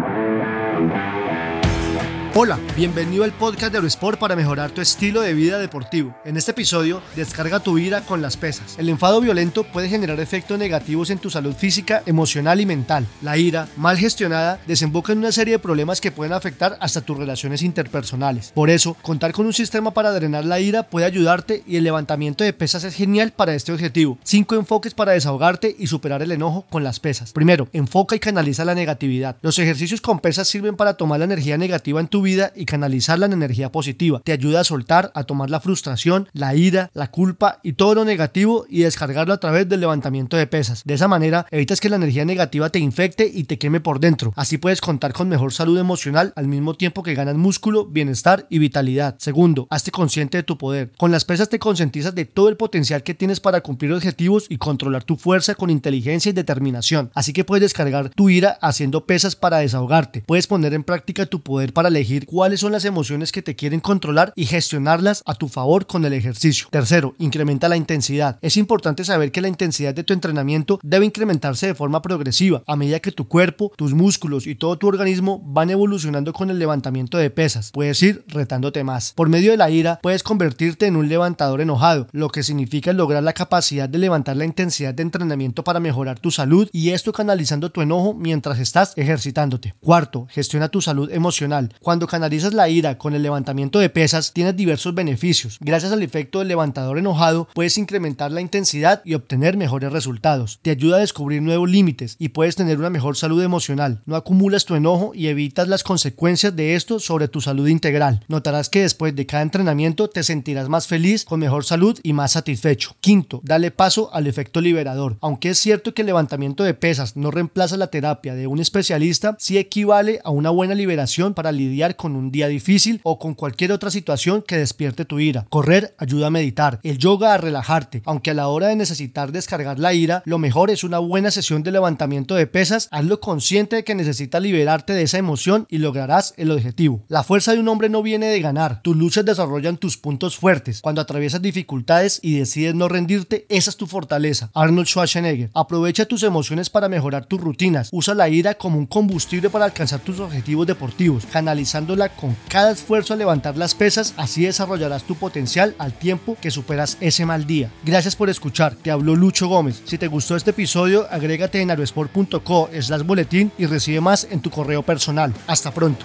Thank you. Hola, bienvenido al podcast de Eurosport para mejorar tu estilo de vida deportivo. En este episodio, descarga tu ira con las pesas. El enfado violento puede generar efectos negativos en tu salud física, emocional y mental. La ira, mal gestionada, desemboca en una serie de problemas que pueden afectar hasta tus relaciones interpersonales. Por eso, contar con un sistema para drenar la ira puede ayudarte y el levantamiento de pesas es genial para este objetivo. 5 enfoques para desahogarte y superar el enojo con las pesas. Primero, enfoca y canaliza la negatividad. Los ejercicios con pesas sirven para tomar la energía negativa en tu vida y canalizarla en energía positiva. Te ayuda a soltar, a tomar la frustración, la ira, la culpa y todo lo negativo y descargarlo a través del levantamiento de pesas. De esa manera evitas que la energía negativa te infecte y te queme por dentro. Así puedes contar con mejor salud emocional al mismo tiempo que ganas músculo, bienestar y vitalidad. Segundo, hazte consciente de tu poder. Con las pesas te concientizas de todo el potencial que tienes para cumplir objetivos y controlar tu fuerza con inteligencia y determinación. Así que puedes descargar tu ira haciendo pesas para desahogarte. Puedes poner en práctica tu poder para elegir cuáles son las emociones que te quieren controlar y gestionarlas a tu favor con el ejercicio. Tercero, incrementa la intensidad. Es importante saber que la intensidad de tu entrenamiento debe incrementarse de forma progresiva a medida que tu cuerpo, tus músculos y todo tu organismo van evolucionando con el levantamiento de pesas. Puedes ir retándote más. Por medio de la ira, puedes convertirte en un levantador enojado, lo que significa lograr la capacidad de levantar la intensidad de entrenamiento para mejorar tu salud y esto canalizando tu enojo mientras estás ejercitándote. Cuarto, gestiona tu salud emocional. Cuando canalizas la ira con el levantamiento de pesas, tienes diversos beneficios. Gracias al efecto del levantador enojado, puedes incrementar la intensidad y obtener mejores resultados. Te ayuda a descubrir nuevos límites y puedes tener una mejor salud emocional. No acumulas tu enojo y evitas las consecuencias de esto sobre tu salud integral. Notarás que después de cada entrenamiento te sentirás más feliz, con mejor salud y más satisfecho. Quinto, dale paso al efecto liberador. Aunque es cierto que el levantamiento de pesas no reemplaza la terapia de un especialista, sí equivale a una buena liberación para lidiar con un día difícil o con cualquier otra situación que despierte tu ira. Correr ayuda a meditar, el yoga a relajarte, aunque a la hora de necesitar descargar la ira, lo mejor es una buena sesión de levantamiento de pesas, hazlo consciente de que necesitas liberarte de esa emoción y lograrás el objetivo. La fuerza de un hombre no viene de ganar, tus luchas desarrollan tus puntos fuertes. Cuando atraviesas dificultades y decides no rendirte, esa es tu fortaleza. Arnold Schwarzenegger, aprovecha tus emociones para mejorar tus rutinas, usa la ira como un combustible para alcanzar tus objetivos deportivos, con cada esfuerzo a levantar las pesas, así desarrollarás tu potencial al tiempo que superas ese mal día. Gracias por escuchar, te habló Lucho Gómez. Si te gustó este episodio, agrégate en aerosport.co slash boletín y recibe más en tu correo personal. Hasta pronto.